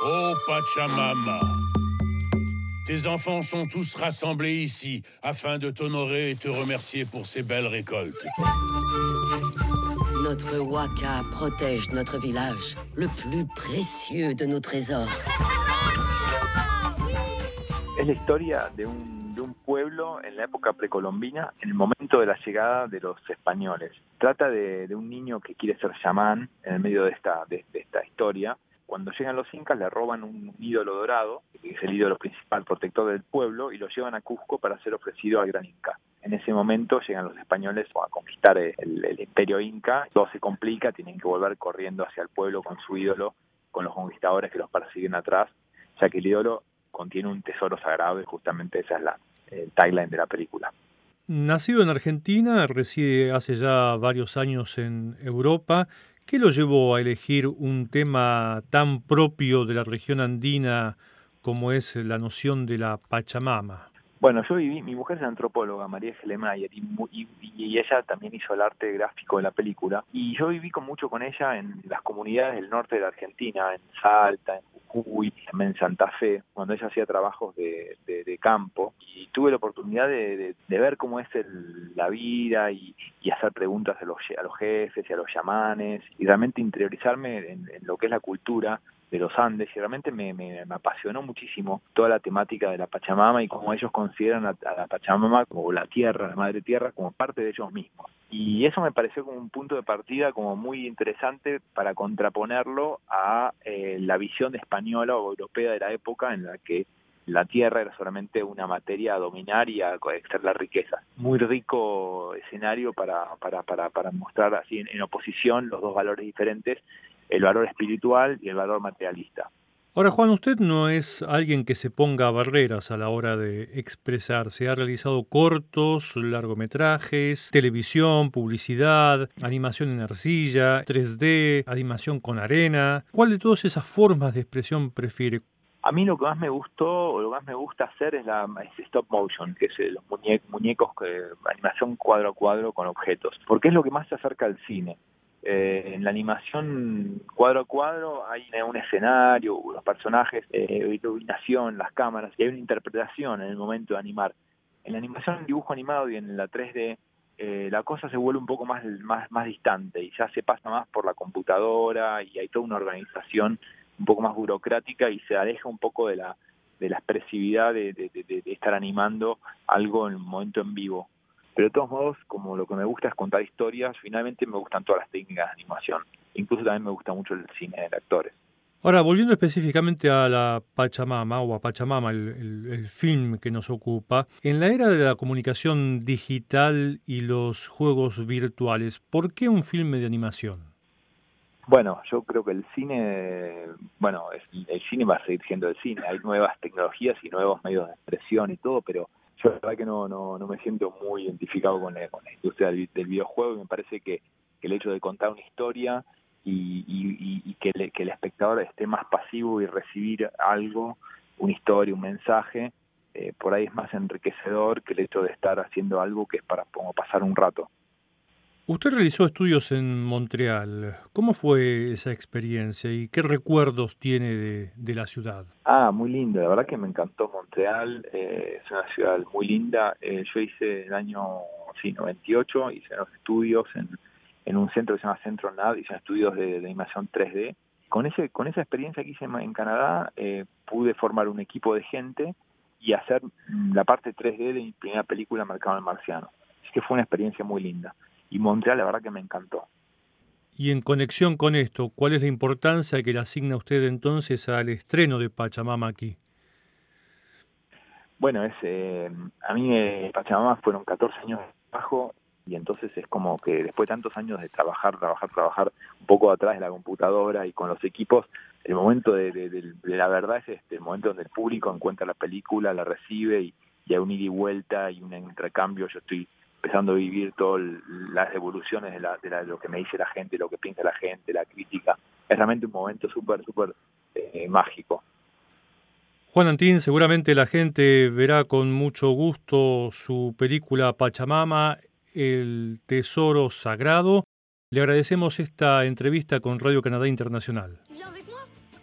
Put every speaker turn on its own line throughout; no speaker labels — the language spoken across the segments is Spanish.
Oh Pachamama, tes enfants sont tous rassemblés ici afin de t'honorer et te remercier pour ces belles récoltes.
Notre Waka protège notre village, le plus précieux de nos trésors.
Es la historia de un, de un pueblo en la época precolombina, en el momento de la llegada de los españoles. Trata de, de un niño que quiere ser chamán en el medio de esta, de, de esta historia. Cuando llegan los incas le roban un ídolo dorado, que es el ídolo principal protector del pueblo, y lo llevan a Cusco para ser ofrecido al gran inca. En ese momento llegan los españoles a conquistar el, el imperio inca, todo se complica, tienen que volver corriendo hacia el pueblo con su ídolo, con los conquistadores que los persiguen atrás, ya que el ídolo contiene un tesoro sagrado y justamente esa es la el tagline de la película.
Nacido en Argentina, reside hace ya varios años en Europa. ¿Qué lo llevó a elegir un tema tan propio de la región andina como es la noción de la Pachamama?
Bueno, yo viví, mi mujer es antropóloga, María Gelemayer, y, y, y, ella también hizo el arte gráfico de la película. Y yo viví con mucho con ella en las comunidades del norte de la Argentina, en Salta, en Jujuy, en Santa Fe, cuando ella hacía trabajos de, campo. Y tuve la oportunidad de ver cómo es el, la vida y, y, hacer preguntas a los, a los jefes y a los chamanes, y realmente interiorizarme en, lo que es la cultura de los Andes y realmente me, me, me, apasionó muchísimo toda la temática de la Pachamama y cómo ellos consideran a, a, la Pachamama como la tierra, la madre tierra, como parte de ellos mismos. Y eso me pareció como un punto de partida como muy interesante para contraponerlo a eh, la visión española o europea de la época en la que la tierra era solamente una materia a dominar y a extraer la riqueza. Muy rico escenario para, para, para, para mostrar así en, en oposición los dos valores diferentes el valor espiritual y el valor materialista.
Ahora, Juan, usted no es alguien que se ponga barreras a la hora de expresarse. Ha realizado cortos, largometrajes, televisión, publicidad, animación en arcilla, 3D, animación con arena. ¿Cuál de todas esas formas de expresión prefiere?
A mí lo que más me gustó o lo más me gusta hacer es la stop motion, que es los muñe muñecos, que, animación cuadro a cuadro con objetos, porque es lo que más se acerca al cine. Eh, en la animación cuadro a cuadro hay un escenario, los personajes, eh, iluminación, las cámaras, y hay una interpretación en el momento de animar. En la animación, en dibujo animado y en la 3D, eh, la cosa se vuelve un poco más, más, más distante y ya se pasa más por la computadora y hay toda una organización un poco más burocrática y se aleja un poco de la, de la expresividad de, estar animando algo en un momento en vivo pero de todos modos, como lo que me gusta es contar historias, finalmente me gustan todas las técnicas de animación. Incluso también me gusta mucho el cine de actores.
Ahora, volviendo específicamente a la Pachamama o a Pachamama, el, el, film que nos ocupa, en la era de la comunicación digital y los juegos virtuales, ¿por qué un filme de animación?
Bueno, yo creo que el cine, bueno, el cine va a seguir siendo el cine. Hay nuevas tecnologías y nuevos medios de expresión y todo, pero yo la verdad que no, no, no me siento muy identificado con la, con la industria del, videojuego y me parece que, que, el hecho de contar una historia y, y, y que, le, que, el espectador esté más pasivo y recibir algo, una historia, un mensaje, eh, por ahí es más enriquecedor que el hecho de estar haciendo algo que es para como pasar un rato.
Usted realizó estudios en Montreal. ¿Cómo fue esa experiencia y qué recuerdos tiene de, la ciudad?
Ah, muy linda. La verdad que me encantó Montreal. Eh, es una ciudad muy linda. Eh, yo hice el año sí, 98, hice los estudios en, un centro que se llama Centro NAD, hice estudios de, animación 3D. Con, ese, con esa experiencia que hice en Canadá, eh, pude formar un equipo de gente y hacer la parte 3D de mi primera película, Mercado el Marciano. Así que fue una experiencia muy linda y Montreal la verdad que me encantó.
Y en conexión con esto, ¿cuál es la importancia que le asigna usted entonces al estreno de Pachamama aquí?
Bueno, es eh, a mí eh, Pachamama fueron 14 años de trabajo y entonces es como que después de tantos años de trabajar, trabajar, trabajar un poco atrás de la computadora y con los equipos, el momento de, de, de, de la verdad es este, el momento donde el público encuentra la película, la recibe y, y hay un ida y vuelta y un intercambio. Yo estoy empezando a vivir todas las evoluciones de, la, de, la, de, lo que me dice la gente, lo que piensa la gente, la crítica. Es realmente un momento súper, súper eh, mágico.
Juan Antín, seguramente la gente verá con mucho gusto su película Pachamama, El Tesoro Sagrado. Le agradecemos esta entrevista con Radio Canadá Internacional.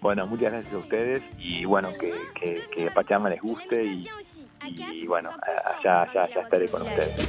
Bueno, muchas gracias a ustedes y bueno, que, que, Pachama les guste y, y bueno, allá, allá, allá estaré con ustedes.